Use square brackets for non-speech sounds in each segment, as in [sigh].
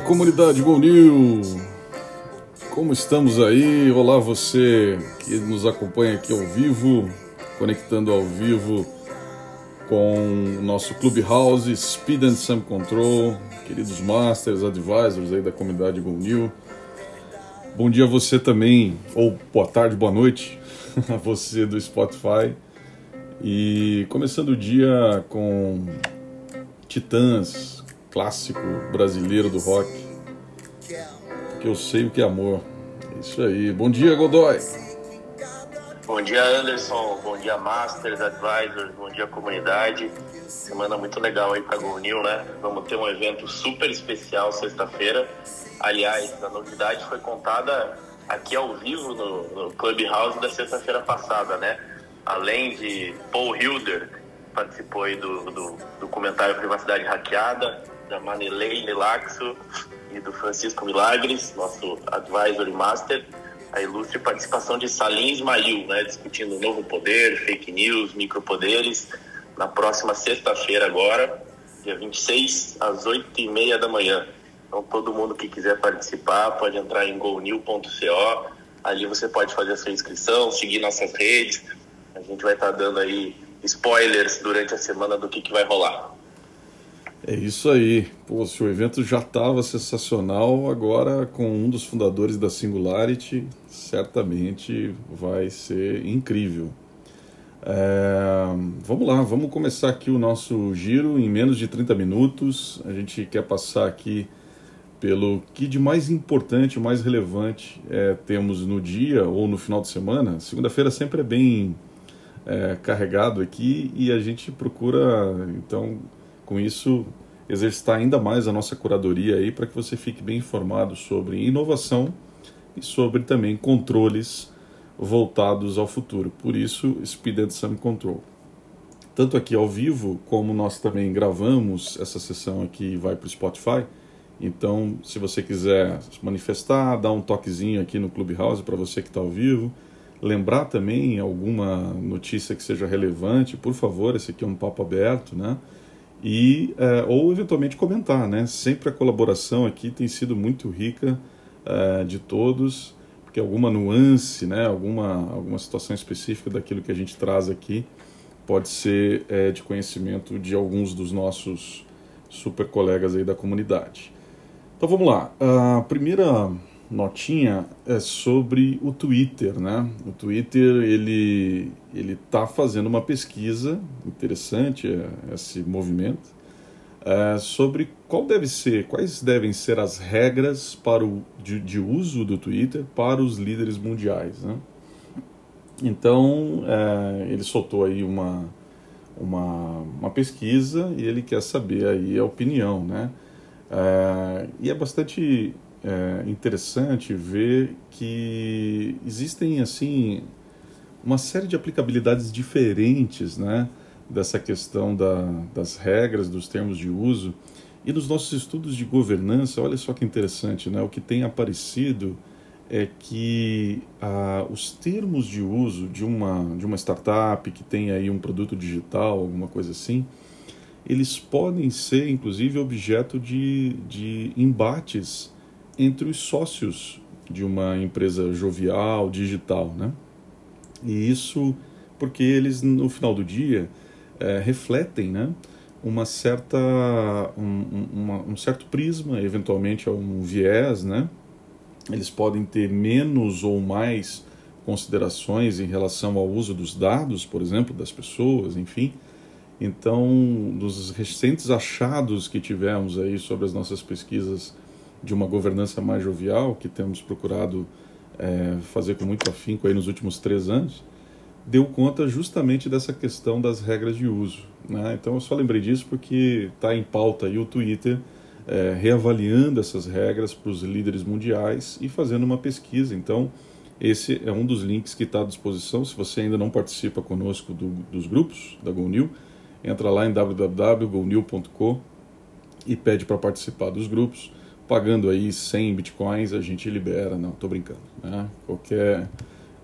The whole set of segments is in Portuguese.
comunidade New! Como estamos aí? Olá, você que nos acompanha aqui ao vivo, conectando ao vivo com o nosso Clubhouse, Speed and Sam Control, queridos Masters, Advisors aí da comunidade New. Bom dia a você também, ou boa tarde, boa noite [laughs] a você do Spotify. E começando o dia com Titãs, clássico brasileiro do rock. Porque eu sei o que é amor. É isso aí. Bom dia, Godoy. Bom dia, Anderson. Bom dia, Masters, Advisors. Bom dia, comunidade. Semana muito legal aí para New, né? Vamos ter um evento super especial sexta-feira. Aliás, a novidade foi contada aqui ao vivo no, no Clubhouse da sexta-feira passada, né? Além de Paul Hilder, participou aí do, do documentário Privacidade Hackeada, da Manelei Nelaxo e do Francisco Milagres, nosso advisor e master, a ilustre participação de Salim Ismail, né, discutindo novo poder, fake news, micropoderes, na próxima sexta-feira agora, dia 26, às 8h30 da manhã. Então todo mundo que quiser participar pode entrar em gonew.co, ali você pode fazer a sua inscrição, seguir nossas redes, a gente vai estar dando aí spoilers durante a semana do que, que vai rolar. É isso aí. Pô, se o evento já estava sensacional, agora com um dos fundadores da Singularity, certamente vai ser incrível. É, vamos lá, vamos começar aqui o nosso giro em menos de 30 minutos. A gente quer passar aqui pelo que de mais importante, mais relevante é, temos no dia ou no final de semana. Segunda-feira sempre é bem é, carregado aqui e a gente procura, então, com isso, exercitar ainda mais a nossa curadoria aí para que você fique bem informado sobre inovação e sobre também controles voltados ao futuro. Por isso, Speed and Some Control. Tanto aqui ao vivo, como nós também gravamos essa sessão aqui e vai para o Spotify. Então, se você quiser se manifestar, dar um toquezinho aqui no Clubhouse para você que está ao vivo, lembrar também alguma notícia que seja relevante, por favor, esse aqui é um papo aberto, né? E, é, ou eventualmente comentar, né? Sempre a colaboração aqui tem sido muito rica é, de todos, porque alguma nuance, né? Alguma, alguma situação específica daquilo que a gente traz aqui pode ser é, de conhecimento de alguns dos nossos super colegas aí da comunidade. Então vamos lá. A primeira notinha é sobre o Twitter, né? O Twitter ele ele está fazendo uma pesquisa interessante é, esse movimento é, sobre qual deve ser, quais devem ser as regras para o de, de uso do Twitter para os líderes mundiais, né? Então é, ele soltou aí uma uma, uma pesquisa e ele quer saber aí a opinião, né? É, e é bastante é interessante ver que existem assim uma série de aplicabilidades diferentes, né, dessa questão da, das regras, dos termos de uso e nos nossos estudos de governança. Olha só que interessante, né? O que tem aparecido é que ah, os termos de uso de uma de uma startup que tem aí um produto digital, alguma coisa assim, eles podem ser inclusive objeto de, de embates entre os sócios de uma empresa jovial, digital, né? E isso porque eles, no final do dia, é, refletem, né? Uma certa, um, uma, um certo prisma, eventualmente um viés, né? Eles podem ter menos ou mais considerações em relação ao uso dos dados, por exemplo, das pessoas, enfim. Então, dos recentes achados que tivemos aí sobre as nossas pesquisas de uma governança mais jovial, que temos procurado é, fazer com muito afinco aí nos últimos três anos, deu conta justamente dessa questão das regras de uso. Né? Então eu só lembrei disso porque está em pauta aí o Twitter é, reavaliando essas regras para os líderes mundiais e fazendo uma pesquisa. Então esse é um dos links que está à disposição. Se você ainda não participa conosco do, dos grupos da GoNew, entra lá em www.gonew.co e pede para participar dos grupos pagando aí 100 bitcoins a gente libera, não, estou brincando, né? Qualquer,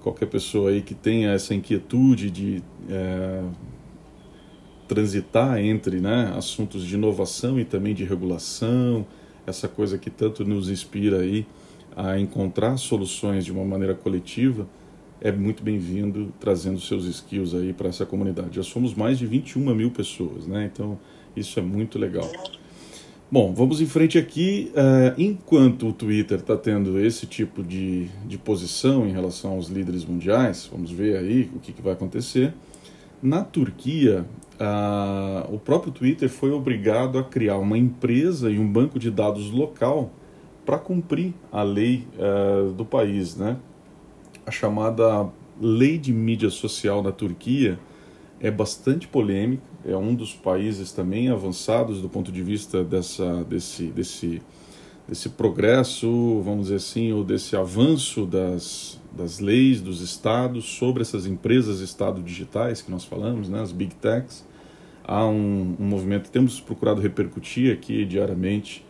qualquer pessoa aí que tenha essa inquietude de é, transitar entre né, assuntos de inovação e também de regulação, essa coisa que tanto nos inspira aí a encontrar soluções de uma maneira coletiva, é muito bem-vindo trazendo seus skills aí para essa comunidade. Já somos mais de 21 mil pessoas, né? Então isso é muito legal. Bom, vamos em frente aqui. Uh, enquanto o Twitter está tendo esse tipo de, de posição em relação aos líderes mundiais, vamos ver aí o que, que vai acontecer. Na Turquia, uh, o próprio Twitter foi obrigado a criar uma empresa e um banco de dados local para cumprir a lei uh, do país, né? A chamada Lei de Mídia Social na Turquia é bastante polêmica, é um dos países também avançados do ponto de vista dessa, desse, desse, desse progresso, vamos dizer assim, ou desse avanço das, das leis dos estados sobre essas empresas estado digitais que nós falamos, né, as big techs. Há um, um movimento, temos procurado repercutir aqui diariamente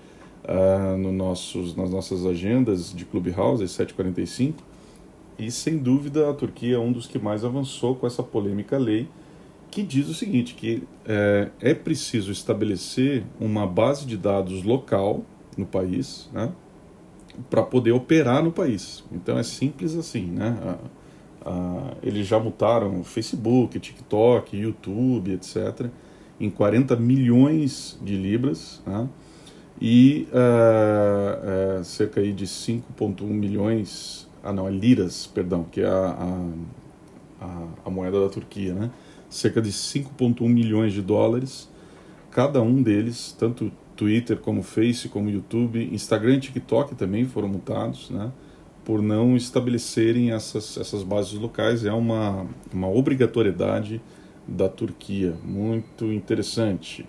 uh, no nossos, nas nossas agendas de Clubhouse, às 7h45, e sem dúvida a Turquia é um dos que mais avançou com essa polêmica lei, que diz o seguinte, que é, é preciso estabelecer uma base de dados local no país, né, para poder operar no país. Então é simples assim, né? A, a, eles já multaram Facebook, TikTok, YouTube, etc., em 40 milhões de libras, né? e uh, uh, cerca aí de 5,1 milhões, ah não, é liras, perdão, que é a, a, a moeda da Turquia, né? Cerca de 5,1 milhões de dólares, cada um deles, tanto Twitter como Face, como YouTube, Instagram e TikTok também foram multados, né? por não estabelecerem essas, essas bases locais. É uma, uma obrigatoriedade da Turquia. Muito interessante.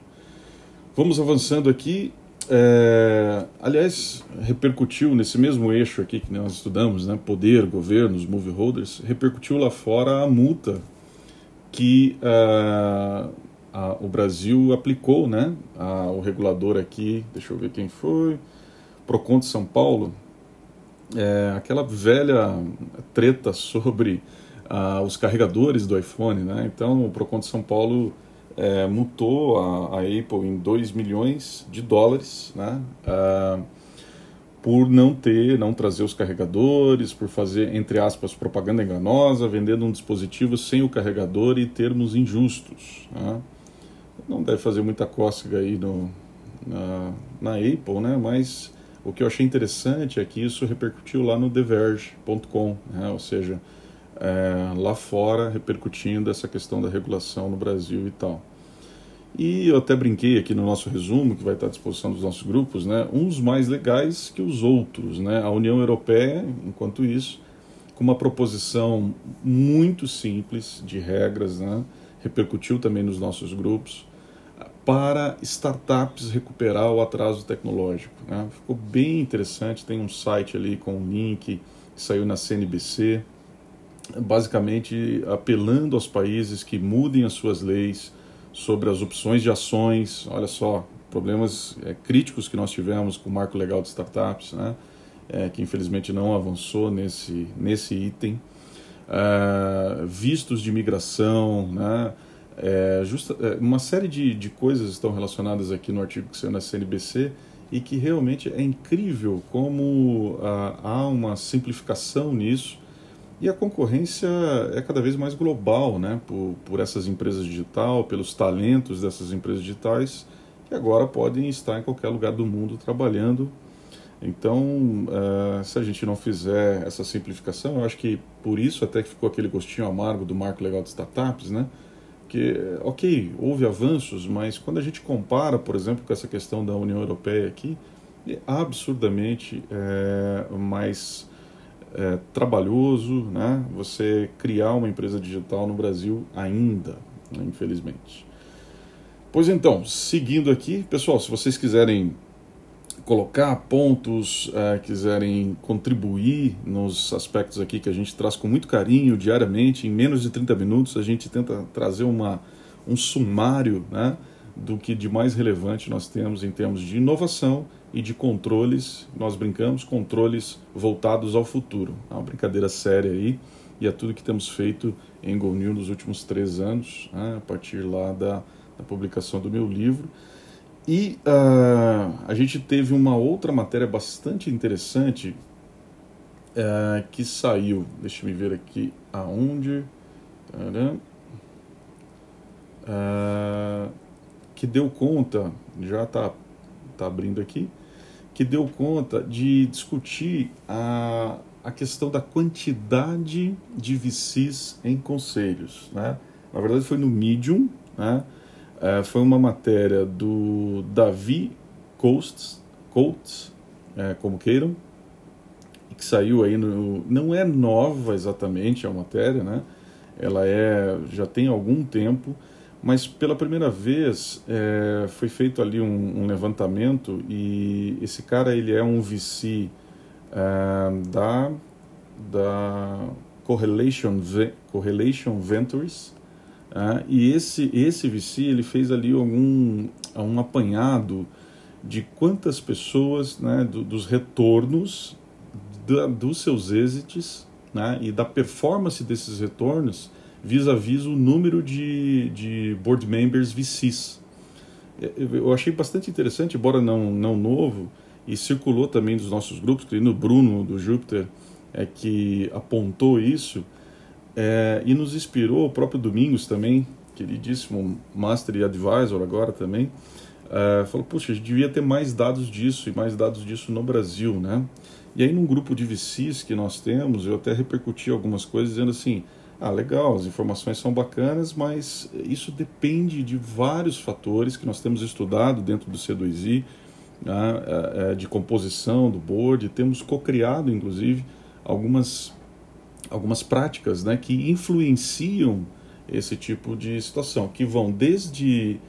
Vamos avançando aqui. É, aliás, repercutiu nesse mesmo eixo aqui que nós estudamos, né, poder, governos, move holders, repercutiu lá fora a multa que uh, o Brasil aplicou, né, o regulador aqui, deixa eu ver quem foi, Procon de São Paulo, é, aquela velha treta sobre uh, os carregadores do iPhone, né? Então o Procon de São Paulo é, multou a, a, Apple em 2 milhões de dólares, né? Uh, por não ter, não trazer os carregadores, por fazer, entre aspas, propaganda enganosa, vendendo um dispositivo sem o carregador e termos injustos. Né? Não deve fazer muita cócega aí no, na, na Apple, né? mas o que eu achei interessante é que isso repercutiu lá no TheVerge.com, né? ou seja, é, lá fora repercutindo essa questão da regulação no Brasil e tal. E eu até brinquei aqui no nosso resumo, que vai estar à disposição dos nossos grupos, né, uns mais legais que os outros. Né? A União Europeia, enquanto isso, com uma proposição muito simples de regras, né, repercutiu também nos nossos grupos, para startups recuperar o atraso tecnológico. Né? Ficou bem interessante, tem um site ali com um link que saiu na CNBC, basicamente apelando aos países que mudem as suas leis sobre as opções de ações. Olha só, problemas é, críticos que nós tivemos com o marco legal de startups, né? É, que infelizmente não avançou nesse, nesse item. Uh, vistos de imigração, né? É, justa, uma série de, de coisas estão relacionadas aqui no artigo que saiu na CNBC e que realmente é incrível como uh, há uma simplificação nisso e a concorrência é cada vez mais global, né? Por, por essas empresas digitais, pelos talentos dessas empresas digitais, que agora podem estar em qualquer lugar do mundo trabalhando. Então, uh, se a gente não fizer essa simplificação, eu acho que por isso até que ficou aquele gostinho amargo do marco legal de startups, né? Que, ok, houve avanços, mas quando a gente compara, por exemplo, com essa questão da União Europeia aqui, é absurdamente é, mais é, trabalhoso, né? Você criar uma empresa digital no Brasil ainda, né? infelizmente. Pois então, seguindo aqui, pessoal, se vocês quiserem colocar pontos, é, quiserem contribuir nos aspectos aqui que a gente traz com muito carinho diariamente, em menos de 30 minutos, a gente tenta trazer uma, um sumário né, do que de mais relevante nós temos em termos de inovação e de controles, nós brincamos, controles voltados ao futuro. É uma brincadeira séria aí e é tudo que temos feito em Go New nos últimos três anos, né, a partir lá da, da publicação do meu livro. E uh, a gente teve uma outra matéria bastante interessante uh, que saiu, deixa eu ver aqui aonde, uh, que deu conta, já está tá abrindo aqui, que deu conta de discutir a, a questão da quantidade de VCs em conselhos. Né? Na verdade, foi no Medium, né? É, foi uma matéria do Davi Coates, Coates é, como queiram, que saiu aí no. Não é nova exatamente a matéria, né? Ela é já tem algum tempo, mas pela primeira vez é, foi feito ali um, um, levantamento e esse cara ele é um VC é, da da Correlation Correlation Ventures ah, e esse, esse VC ele fez ali algum, um apanhado de quantas pessoas, né, do, dos retornos da, dos seus êxitos né, e da performance desses retornos vis-à-vis -vis o número de, de board members VCs. Eu achei bastante interessante, embora não, não novo, e circulou também dos nossos grupos, que no Bruno do Júpiter é que apontou isso, é, e nos inspirou o próprio Domingos também, queridíssimo Master e Advisor agora também, é, falou, puxa, a gente devia ter mais dados disso e mais dados disso no Brasil, né? E aí num grupo de VCs que nós temos, eu até repercuti algumas coisas dizendo assim, ah, legal, as informações são bacanas, mas isso depende de vários fatores que nós temos estudado dentro do C2I, né, é, é, de composição do board, temos co-criado, inclusive, algumas algumas práticas né, que influenciam esse tipo de situação, que vão desde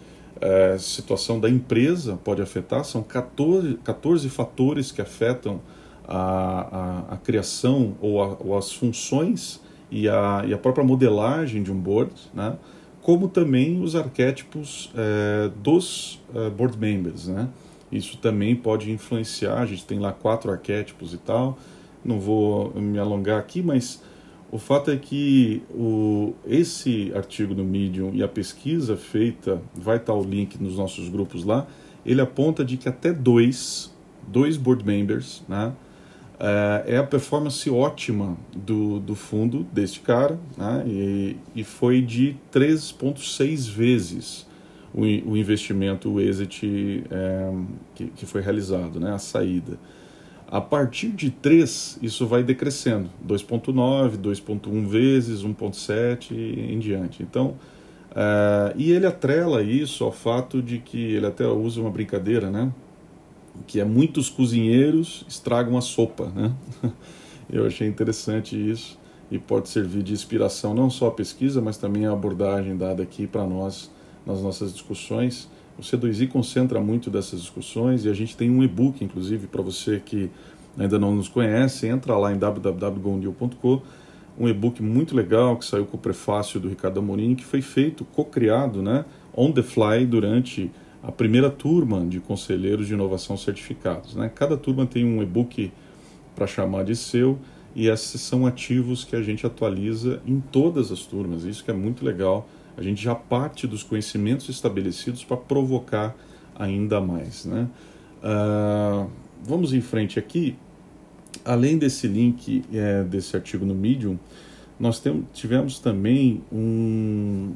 é, situação da empresa, pode afetar, são 14, 14 fatores que afetam a, a, a criação ou, a, ou, as funções e a, e a própria modelagem de um board, né? como também os arquétipos é, dos é, board members. Né? Isso também pode influenciar, a gente tem lá quatro arquétipos e tal, não vou me alongar aqui, mas o fato é que o, esse artigo no Medium e a pesquisa feita, vai estar o link nos nossos grupos lá, ele aponta de que até dois, dois board members, né, é, é a performance ótima do, do fundo deste cara, né, e, e foi de 3,6 vezes o, o investimento, o exit é, que, que foi realizado, né, a saída. A partir de 3, isso vai decrescendo, 2.9, 2.1 vezes, 1.7 e em diante. Então, uh, e ele atrela isso ao fato de que ele até usa uma brincadeira, né? Que é muitos cozinheiros estragam a sopa, né? [laughs] Eu achei interessante isso e pode servir de inspiração não só a pesquisa, mas também a abordagem dada aqui para nós nas nossas discussões. O C2I concentra muito dessas discussões e a gente tem um e-book, inclusive, para você que ainda não nos conhece, entra lá em www.gondil.com, um e-book muito legal que saiu com o prefácio do Ricardo Amorini, que foi feito, co-criado, né, on the fly durante a primeira turma de conselheiros de inovação certificados. Né? Cada turma tem um e-book para chamar de seu e esses são ativos que a gente atualiza em todas as turmas, isso que é muito legal a gente já parte dos conhecimentos estabelecidos para provocar ainda mais. Né? Uh, vamos em frente aqui. Além desse link é, desse artigo no Medium, nós tivemos também um,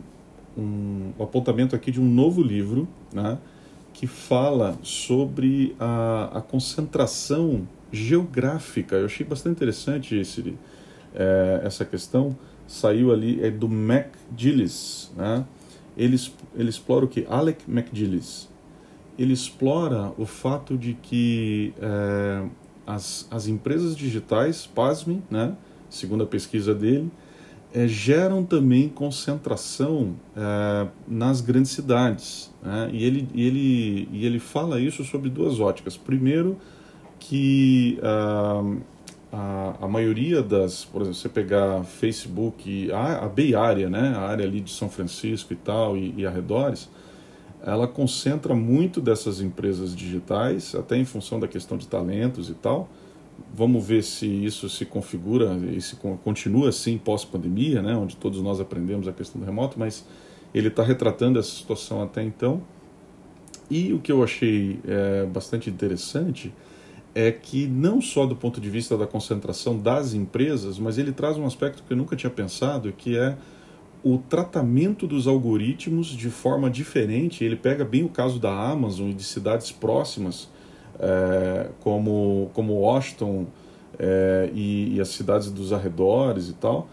um, apontamento aqui de um novo livro né, que fala sobre a, a concentração geográfica. Eu achei bastante interessante esse, é, essa questão saiu ali é do McGillis, né? Ele, ele explora o que? Alec McGillis. Ele explora o fato de que é, as, as empresas digitais, pasmem, né? segundo a pesquisa dele, é, geram também concentração é, nas grandes cidades. Né? E, ele, e, ele, e ele fala isso sobre duas óticas. Primeiro, que uh, a, a maioria das, por exemplo, você pegar Facebook, a, a Bay Area, né, a área ali de São Francisco e tal, e, e arredores, ela concentra muito dessas empresas digitais, até em função da questão de talentos e tal. Vamos ver se isso se configura e se continua assim pós-pandemia, né, onde todos nós aprendemos a questão do remoto, mas ele está retratando essa situação até então. E o que eu achei é, bastante interessante é que não só do ponto de vista da concentração das empresas, mas ele traz um aspecto que eu nunca tinha pensado, que é o tratamento dos algoritmos de forma diferente. Ele pega bem o caso da Amazon e de cidades próximas, é, como, como Washington é, e, e, as cidades dos arredores e tal.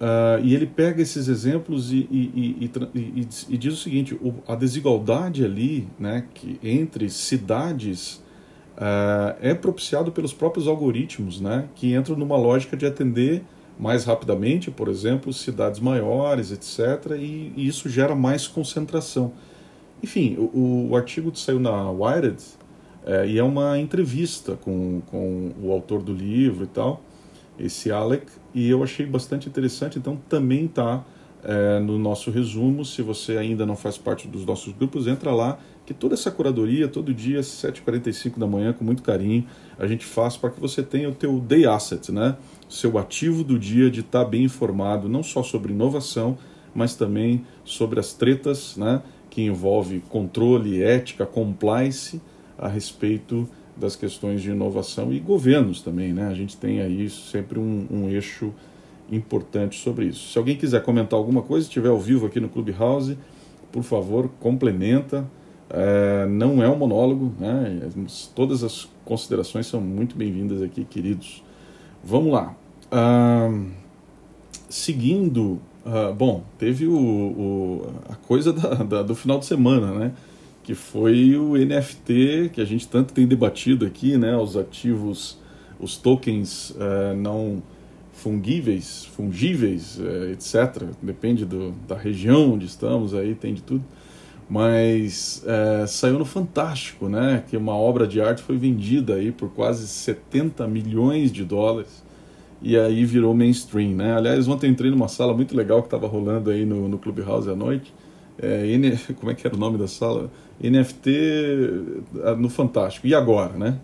Uh, e ele pega esses exemplos e, e, e, e diz o seguinte: o, a desigualdade ali né, que, entre cidades uh, é propiciado pelos próprios algoritmos, né, que entram numa lógica de atender mais rapidamente, por exemplo, cidades maiores, etc., e, isso gera mais concentração. Enfim, o, o artigo saiu na Wired é, e é uma entrevista com, com o autor do livro e tal esse Alec, e eu achei bastante interessante, então também está é, no nosso resumo. Se você ainda não faz parte dos nossos grupos, entra lá, que toda essa curadoria, todo dia, às 7h45 da manhã, com muito carinho, a gente faz para que você tenha o teu day asset, né? seu ativo do dia de estar tá bem informado, não só sobre inovação, mas também sobre as tretas né? que envolve controle, ética, compliance a respeito das questões de inovação e governos também, né? A gente tem aí sempre um, um êxo importante sobre isso. Se alguém quiser comentar alguma coisa, estiver ao vivo aqui no Clubhouse, por favor, complementa. É, não é um monólogo, né? todas as considerações são muito bem-vindas aqui, queridos. Vamos lá. Seguindo, ah, bom, teve o, o a coisa da, da, do final de semana, né? Que foi o NFT que a gente tanto tem debatido aqui, né? Os ativos, os tokens uh, não fungíveis, fungíveis, uh, eh, etc. Depende do, da região onde estamos, aí tem de tudo. Mas uh, saiu no Fantástico, né? Que uma obra de arte foi vendida aí por quase 70 milhões de dólares e aí virou mainstream, né? Aliás, ontem entrei numa sala muito legal que estava rolando aí no, no Clubhouse à noite. É, N, como é que era o nome da sala? NFT ah, no Fantástico. E agora, né?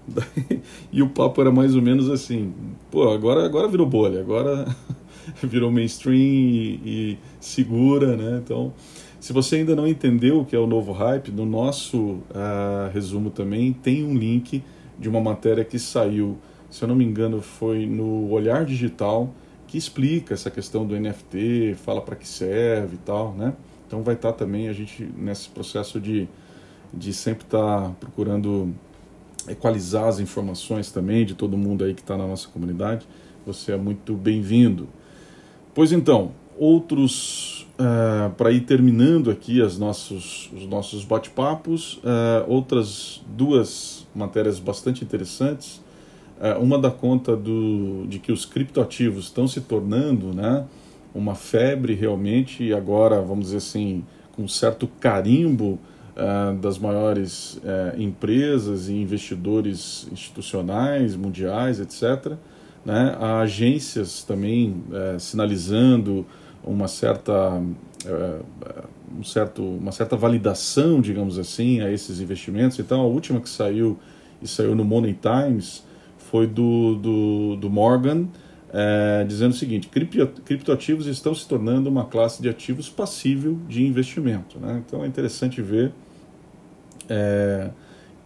[laughs] e o papo era mais ou menos assim: pô, agora, agora virou bolha, agora [laughs] virou mainstream e, e, segura, né? Então, se você ainda não entendeu o que é o novo hype, no nosso uh, resumo também tem um link de uma matéria que saiu, se eu não me engano, foi no Olhar Digital, que explica essa questão do NFT, fala para que serve e tal, né? Então vai estar também a gente nesse processo de de sempre estar tá procurando equalizar as informações também de todo mundo aí que está na nossa comunidade. Você é muito bem-vindo. Pois então, outros uh, para ir terminando aqui as nossos, os nossos bate-papos, uh, outras duas matérias bastante interessantes. Uh, uma dá conta do, de que os criptoativos estão se tornando né, uma febre realmente, e agora, vamos dizer assim, com um certo carimbo uh, das maiores uh, empresas e investidores institucionais, mundiais, etc. Né? Há agências também uh, sinalizando uma certa, um certo, uma certa validação, digamos assim, a esses investimentos. Então, a última que saiu e saiu no Money Times foi do, do, do Morgan, é, dizendo o seguinte: criptoativos estão se tornando uma classe de ativos passível de investimento. Né? Então é interessante ver é,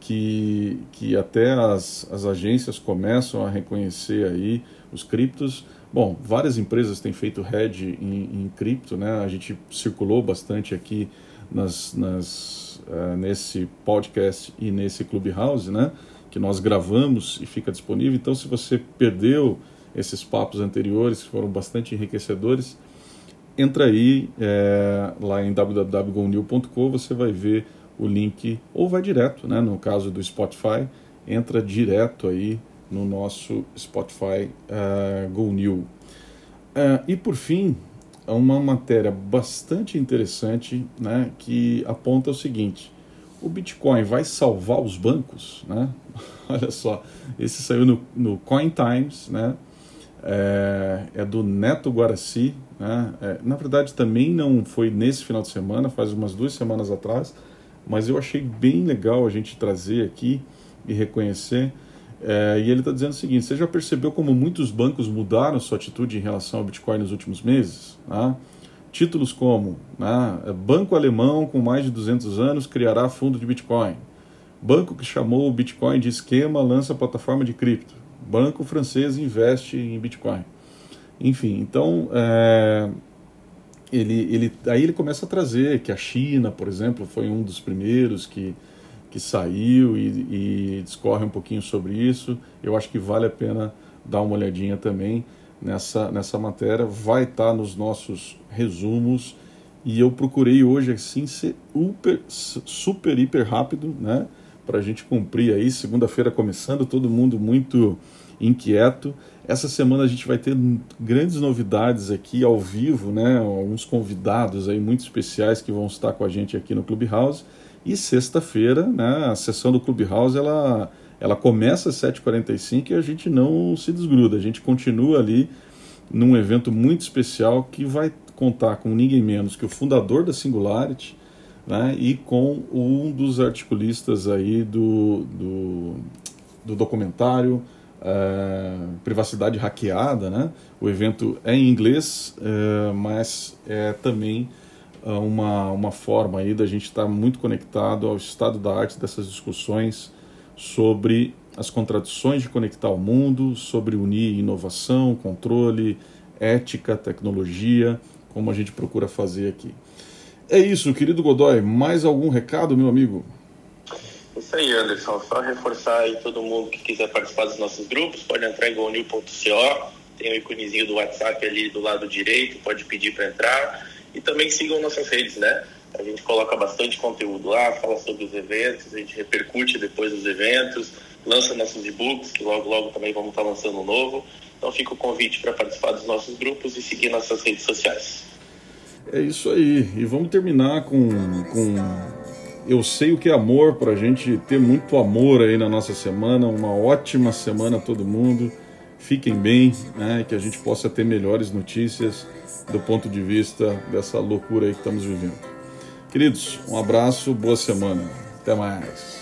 que, que até as, as agências começam a reconhecer aí os criptos. Bom, várias empresas têm feito hedge em, em cripto, né? A gente circulou bastante aqui nas, nas, uh, nesse podcast e nesse Clubhouse, né? Que nós gravamos e fica disponível. Então, se você perdeu esses papos anteriores, que foram bastante enriquecedores, entra aí é, lá em www.gonil.com, você vai ver o link ou vai direto, né? No caso do Spotify, entra direto aí no nosso Spotify uh, Go New. Uh, e por fim, uma matéria bastante interessante, né? Que aponta o seguinte: o Bitcoin vai salvar os bancos, né? [laughs] Olha só, esse saiu no, no Coin Times, né? É, é, do Neto Guaraci, né? É, na verdade também não foi nesse final de semana, faz umas duas semanas atrás, mas eu achei bem legal a gente trazer aqui e reconhecer. É, e ele está dizendo o seguinte: você já percebeu como muitos bancos mudaram sua atitude em relação ao Bitcoin nos últimos meses? Tá? títulos como né, Banco alemão com mais de 200 anos criará fundo de Bitcoin. Banco que chamou o Bitcoin de esquema lança plataforma de cripto. Banco francês investe em Bitcoin. Enfim, então é, ele, ele, aí ele começa a trazer que a China, por exemplo, foi um dos primeiros que, que saiu e, e discorre um pouquinho sobre isso. Eu acho que vale a pena dar uma olhadinha também nessa, nessa matéria. Vai estar tá nos nossos resumos e eu procurei hoje assim ser super, super hiper rápido, né? Para a gente cumprir aí. Segunda-feira começando, todo mundo muito inquieto. Essa semana a gente vai ter grandes novidades aqui ao vivo, né? Alguns convidados aí muito especiais que vão estar com a gente aqui no Clubhouse. E sexta-feira, né, a sessão do Clubhouse, ela, ela começa às 7h45 e a gente não se desgruda. A gente continua ali num evento muito especial que vai contar com ninguém menos que o fundador da Singularity né, e com um dos articulistas aí do, do, do documentário é, privacidade hackeada, né? O evento é em inglês, é, mas é também é, uma, uma forma aí da gente estar muito conectado ao estado da arte dessas discussões sobre as contradições de conectar o mundo, sobre unir inovação, controle, ética, tecnologia, como a gente procura fazer aqui. É isso, querido Godoy. Mais algum recado, meu amigo? Isso aí, Anderson. Só reforçar aí todo mundo que quiser participar dos nossos grupos, pode entrar em gonil.co, tem o íconezinho do WhatsApp ali do lado direito, pode pedir para entrar. E também sigam nossas redes, né? A gente coloca bastante conteúdo lá, fala sobre os eventos, a gente repercute depois dos eventos, lança nossos e-books, que logo, logo também vamos estar lançando um novo. Então fica o convite para participar dos nossos grupos e seguir nossas redes sociais. É isso aí. E vamos terminar com, com eu sei o que é amor, para a gente ter muito amor aí na nossa semana. Uma ótima semana a todo mundo. Fiquem bem, né? Que a gente possa ter melhores notícias do ponto de vista dessa loucura aí que estamos vivendo. Queridos, um abraço, boa semana. Até mais.